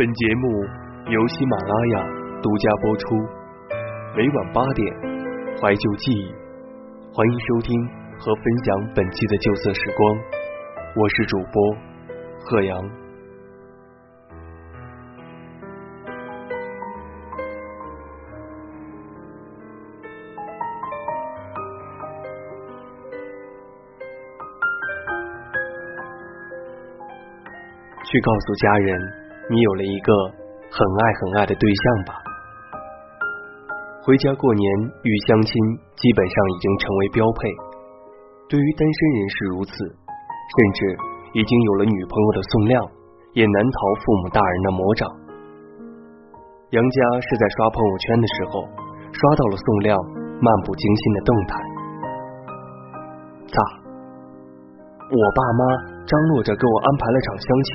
本节目由喜马拉雅独家播出，每晚八点，怀旧记忆，欢迎收听和分享本期的旧色时光。我是主播贺阳。去告诉家人，你有了一个很爱很爱的对象吧。回家过年与相亲基本上已经成为标配，对于单身人士如此，甚至已经有了女朋友的宋亮，也难逃父母大人的魔掌。杨家是在刷朋友圈的时候，刷到了宋亮漫不经心的动态。咋？我爸妈。张罗着给我安排了场相亲，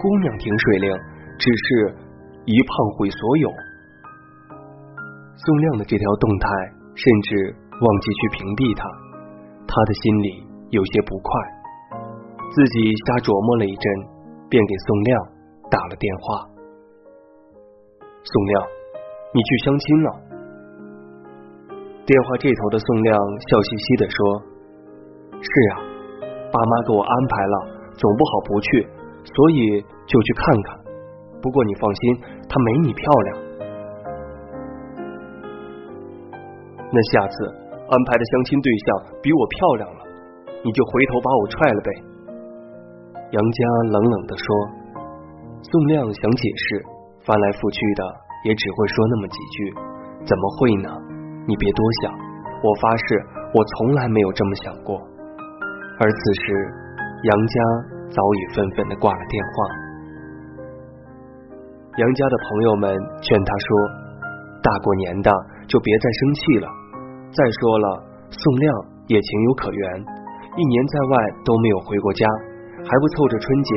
姑娘挺水灵，只是一胖毁所有。宋亮的这条动态，甚至忘记去屏蔽他，他的心里有些不快，自己瞎琢磨了一阵，便给宋亮打了电话。宋亮，你去相亲了？电话这头的宋亮笑嘻嘻的说：“是啊。”爸妈给我安排了，总不好不去，所以就去看看。不过你放心，她没你漂亮。那下次安排的相亲对象比我漂亮了，你就回头把我踹了呗。杨家冷冷的说。宋亮想解释，翻来覆去的也只会说那么几句。怎么会呢？你别多想，我发誓，我从来没有这么想过。而此时，杨家早已纷纷的挂了电话。杨家的朋友们劝他说：“大过年的，就别再生气了。再说了，宋亮也情有可原，一年在外都没有回过家，还不凑着春节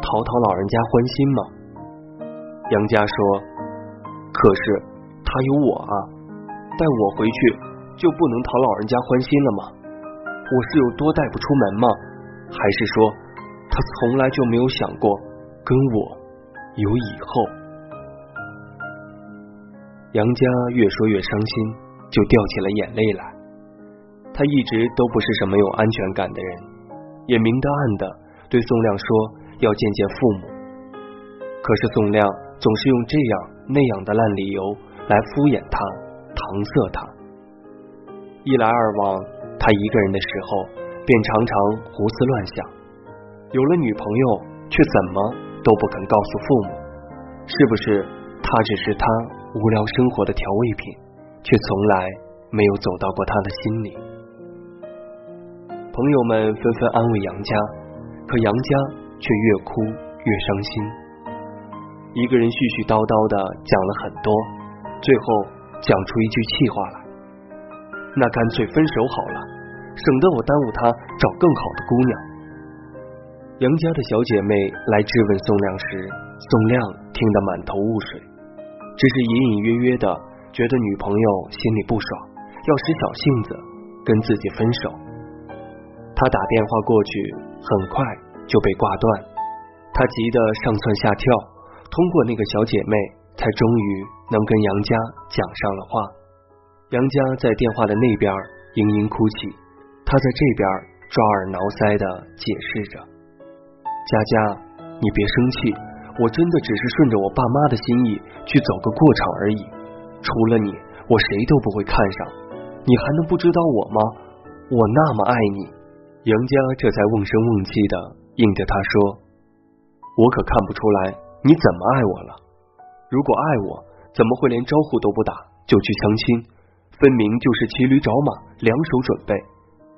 讨讨老人家欢心吗？”杨家说：“可是他有我啊，带我回去就不能讨老人家欢心了吗？”我是有多带不出门吗？还是说他从来就没有想过跟我有以后？杨家越说越伤心，就掉起了眼泪来。他一直都不是什么有安全感的人，也明的暗的对宋亮说要见见父母。可是宋亮总是用这样那样的烂理由来敷衍他、搪塞他。一来二往。他一个人的时候，便常常胡思乱想。有了女朋友，却怎么都不肯告诉父母。是不是他只是他无聊生活的调味品，却从来没有走到过他的心里？朋友们纷纷安慰杨家，可杨家却越哭越伤心。一个人絮絮叨叨的讲了很多，最后讲出一句气话来。那干脆分手好了，省得我耽误他找更好的姑娘。杨家的小姐妹来质问宋亮时，宋亮听得满头雾水，只是隐隐约约的觉得女朋友心里不爽，要使小性子跟自己分手。他打电话过去，很快就被挂断。他急得上蹿下跳，通过那个小姐妹，才终于能跟杨家讲上了话。杨家在电话的那边嘤嘤哭泣，他在这边抓耳挠腮的解释着：“佳佳，你别生气，我真的只是顺着我爸妈的心意去走个过场而已。除了你，我谁都不会看上。你还能不知道我吗？我那么爱你。”杨家这才瓮声瓮气的应着他说：“我可看不出来你怎么爱我了。如果爱我，怎么会连招呼都不打就去相亲？”分明就是骑驴找马，两手准备。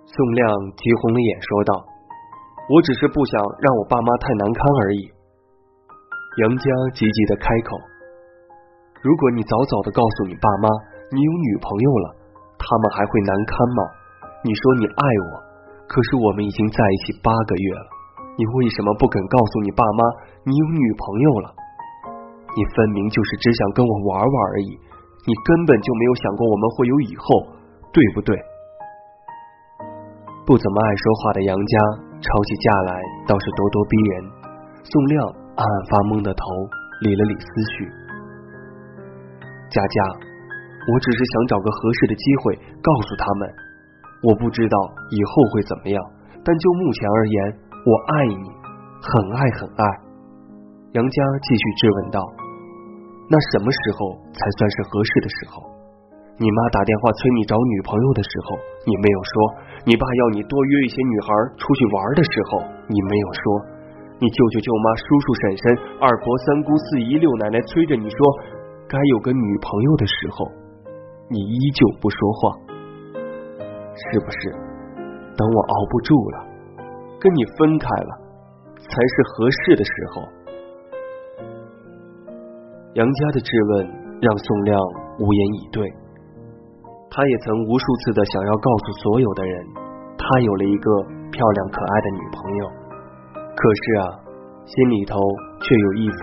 宋亮急红了眼，说道：“我只是不想让我爸妈太难堪而已。”杨家急急的开口：“如果你早早的告诉你爸妈你有女朋友了，他们还会难堪吗？你说你爱我，可是我们已经在一起八个月了，你为什么不肯告诉你爸妈你有女朋友了？你分明就是只想跟我玩玩而已。”你根本就没有想过我们会有以后，对不对？不怎么爱说话的杨家吵起架来倒是咄咄逼人。宋亮暗暗发懵的头理了理思绪。佳佳，我只是想找个合适的机会告诉他们，我不知道以后会怎么样，但就目前而言，我爱你，很爱很爱。杨佳继续质问道：“那什么时候才算是合适的时候？你妈打电话催你找女朋友的时候，你没有说；你爸要你多约一些女孩出去玩的时候，你没有说；你舅舅舅妈、叔叔婶婶、二婆三姑四姨六奶奶催着你说该有个女朋友的时候，你依旧不说话，是不是？等我熬不住了，跟你分开了，才是合适的时候。杨家的质问让宋亮无言以对。他也曾无数次的想要告诉所有的人，他有了一个漂亮可爱的女朋友。可是啊，心里头却有一番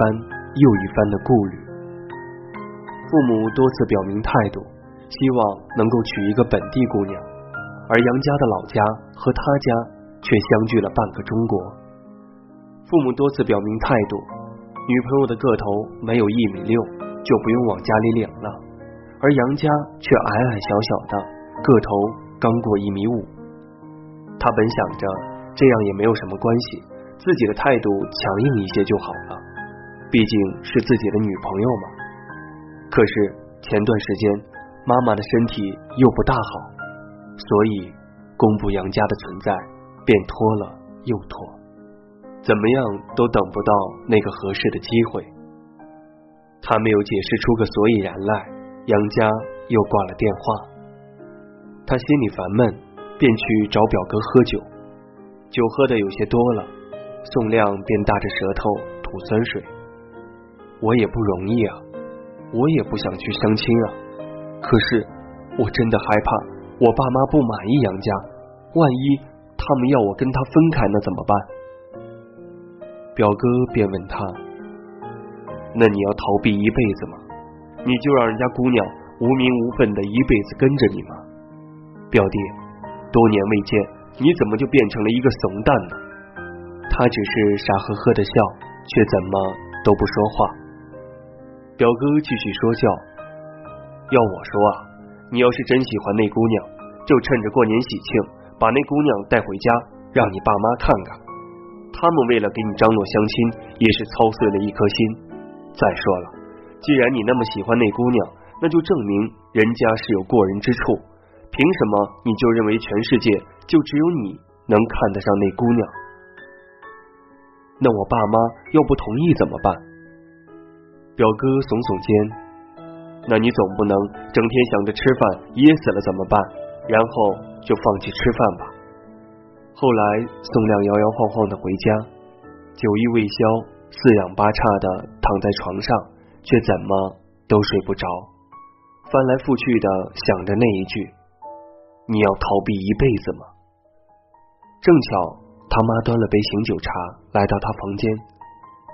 又一番的顾虑。父母多次表明态度，希望能够娶一个本地姑娘，而杨家的老家和他家却相距了半个中国。父母多次表明态度，女朋友的个头没有一米六，就不用往家里领了。而杨家却矮矮小小的，个头刚过一米五。他本想着这样也没有什么关系，自己的态度强硬一些就好了，毕竟是自己的女朋友嘛。可是前段时间妈妈的身体又不大好，所以公布杨家的存在便拖了又拖，怎么样都等不到那个合适的机会。他没有解释出个所以然来。杨家又挂了电话，他心里烦闷，便去找表哥喝酒。酒喝的有些多了，宋亮便大着舌头吐酸水。我也不容易啊，我也不想去相亲啊，可是我真的害怕我爸妈不满意杨家，万一他们要我跟他分开，那怎么办？表哥便问他：“那你要逃避一辈子吗？”你就让人家姑娘无名无份的一辈子跟着你吗？表弟，多年未见，你怎么就变成了一个怂蛋呢？他只是傻呵呵的笑，却怎么都不说话。表哥继续说笑，要我说啊，你要是真喜欢那姑娘，就趁着过年喜庆，把那姑娘带回家，让你爸妈看看。他们为了给你张罗相亲，也是操碎了一颗心。再说了。既然你那么喜欢那姑娘，那就证明人家是有过人之处。凭什么你就认为全世界就只有你能看得上那姑娘？那我爸妈要不同意怎么办？表哥耸耸肩，那你总不能整天想着吃饭噎死了怎么办？然后就放弃吃饭吧。后来宋亮摇摇晃晃的回家，酒意未消，四仰八叉的躺在床上。却怎么都睡不着，翻来覆去的想着那一句：“你要逃避一辈子吗？”正巧他妈端了杯醒酒茶来到他房间，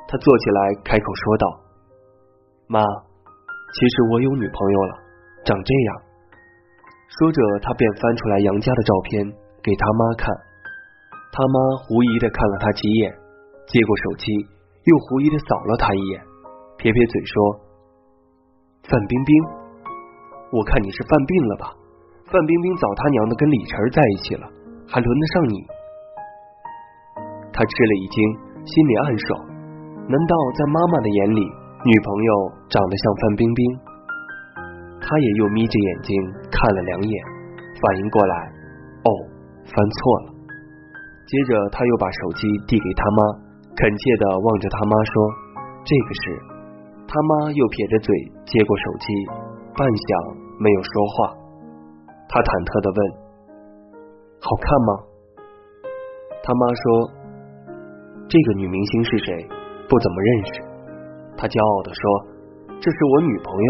他坐起来开口说道：“妈，其实我有女朋友了，长这样。”说着，他便翻出来杨家的照片给他妈看。他妈狐疑的看了他几眼，接过手机，又狐疑的扫了他一眼。撇撇嘴说：“范冰冰，我看你是犯病了吧？范冰冰早他娘的跟李晨在一起了，还轮得上你？”他吃了一惊，心里暗爽：难道在妈妈的眼里，女朋友长得像范冰冰？他也又眯着眼睛看了两眼，反应过来，哦，翻错了。接着他又把手机递给他妈，恳切的望着他妈说：“这个是。”他妈又撇着嘴接过手机，半晌没有说话。他忐忑的问：“好看吗？”他妈说：“这个女明星是谁？不怎么认识。”他骄傲的说：“这是我女朋友。”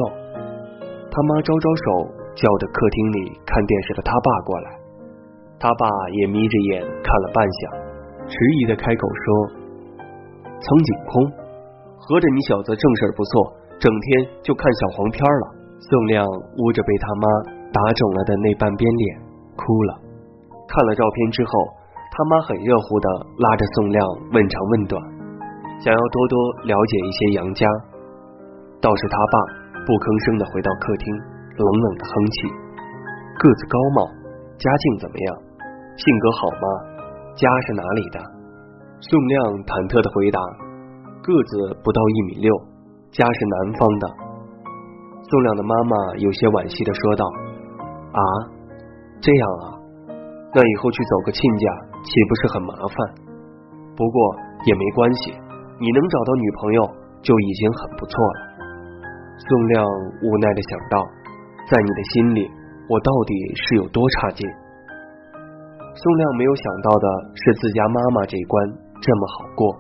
他妈招招手，叫着客厅里看电视的他爸过来。他爸也眯着眼看了半晌，迟疑的开口说：“苍井空。”合着你小子正事儿不错，整天就看小黄片了。宋亮捂着被他妈打肿了的那半边脸哭了。看了照片之后，他妈很热乎的拉着宋亮问长问短，想要多多了解一些杨家，倒是他爸不吭声的回到客厅，冷冷的哼气。个子高吗？家境怎么样？性格好吗？家是哪里的？宋亮忐忑的回答：个子不到一米六，家是南方的。宋亮的妈妈有些惋惜的说道：啊，这样啊，那以后去走个亲家岂不是很麻烦？不过也没关系，你能找到女朋友就已经很不错了。宋亮无奈的想到，在你的心里，我到底是有多差劲？宋亮没有想到的是，自家妈妈这一关这么好过，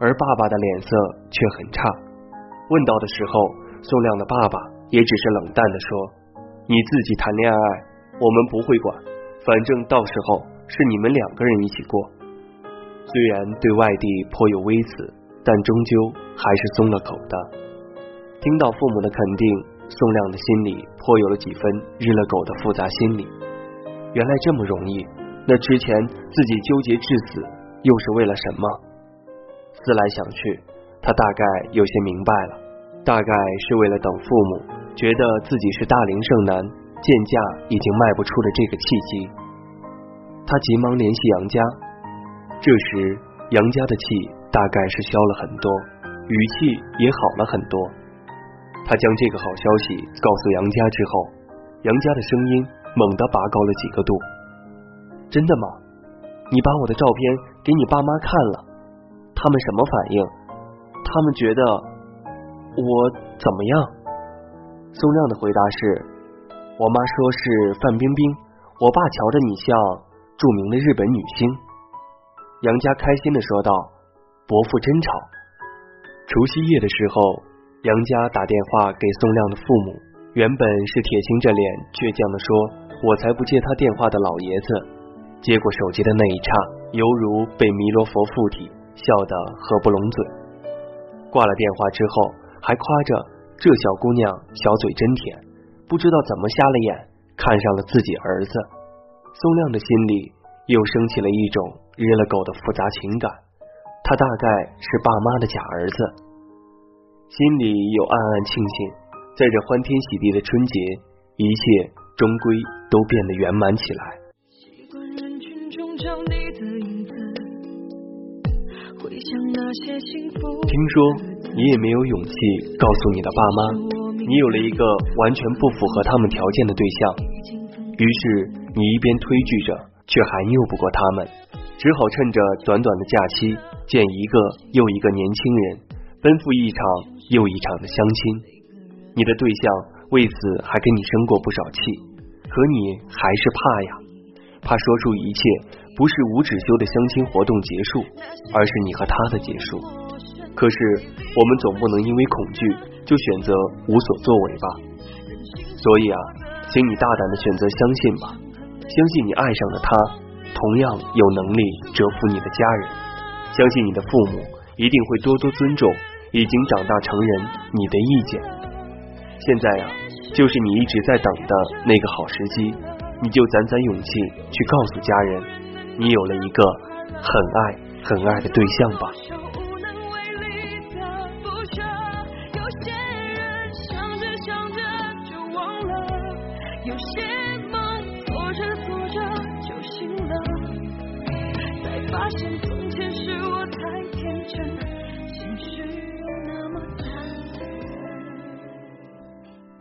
而爸爸的脸色却很差。问到的时候，宋亮的爸爸也只是冷淡的说：“你自己谈恋爱，我们不会管，反正到时候是你们两个人一起过。”虽然对外地颇有微词，但终究还是松了口的。听到父母的肯定，宋亮的心里颇有了几分日了狗的复杂心理。原来这么容易，那之前自己纠结至死，又是为了什么？思来想去，他大概有些明白了，大概是为了等父母觉得自己是大龄剩男，见价已经卖不出的这个契机。他急忙联系杨家，这时杨家的气大概是消了很多，语气也好了很多。他将这个好消息告诉杨家之后，杨家的声音猛地拔高了几个度。真的吗？你把我的照片给你爸妈看了，他们什么反应？他们觉得我怎么样？宋亮的回答是：我妈说是范冰冰，我爸瞧着你像著名的日本女星。杨家开心的说道：“伯父真吵。”除夕夜的时候。杨家打电话给宋亮的父母，原本是铁青着脸倔强的说：“我才不接他电话的老爷子。”接过手机的那一刹，犹如被弥勒佛附体，笑得合不拢嘴。挂了电话之后，还夸着这小姑娘小嘴真甜，不知道怎么瞎了眼看上了自己儿子。宋亮的心里又升起了一种日了狗的复杂情感，他大概是爸妈的假儿子。心里又暗暗庆幸，在这欢天喜地的春节，一切终归都变得圆满起来。听说你也没有勇气告诉你的爸妈，你有了一个完全不符合他们条件的对象，于是你一边推拒着，却还拗不过他们，只好趁着短短的假期，见一个又一个年轻人。奔赴一场又一场的相亲，你的对象为此还给你生过不少气，可你还是怕呀，怕说出一切不是无止休的相亲活动结束，而是你和他的结束。可是我们总不能因为恐惧就选择无所作为吧？所以啊，请你大胆的选择相信吧，相信你爱上了他同样有能力折服你的家人，相信你的父母一定会多多尊重。已经长大成人，你的意见。现在呀，就是你一直在等的那个好时机，你就攒攒勇气去告诉家人，你有了一个很爱很爱的对象吧。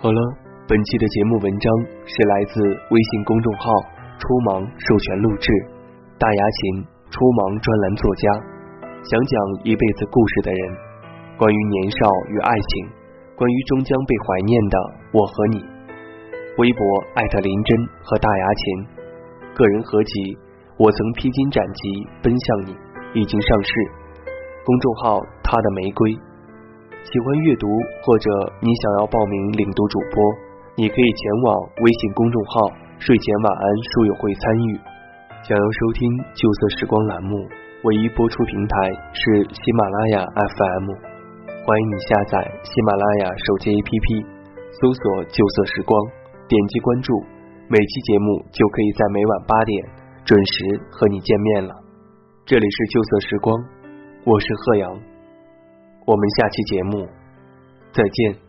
好了，本期的节目文章是来自微信公众号“初芒”授权录制，大牙琴初芒专栏作家，想讲一辈子故事的人，关于年少与爱情，关于终将被怀念的我和你。微博艾特林真和大牙琴，个人合集《我曾披荆斩棘奔向你》已经上市，公众号他的玫瑰。喜欢阅读，或者你想要报名领读主播，你可以前往微信公众号“睡前晚安书友会”参与。想要收听《旧色时光》栏目，唯一播出平台是喜马拉雅 FM。欢迎你下载喜马拉雅手机 APP，搜索“旧色时光”，点击关注，每期节目就可以在每晚八点准时和你见面了。这里是旧色时光，我是贺阳。我们下期节目再见。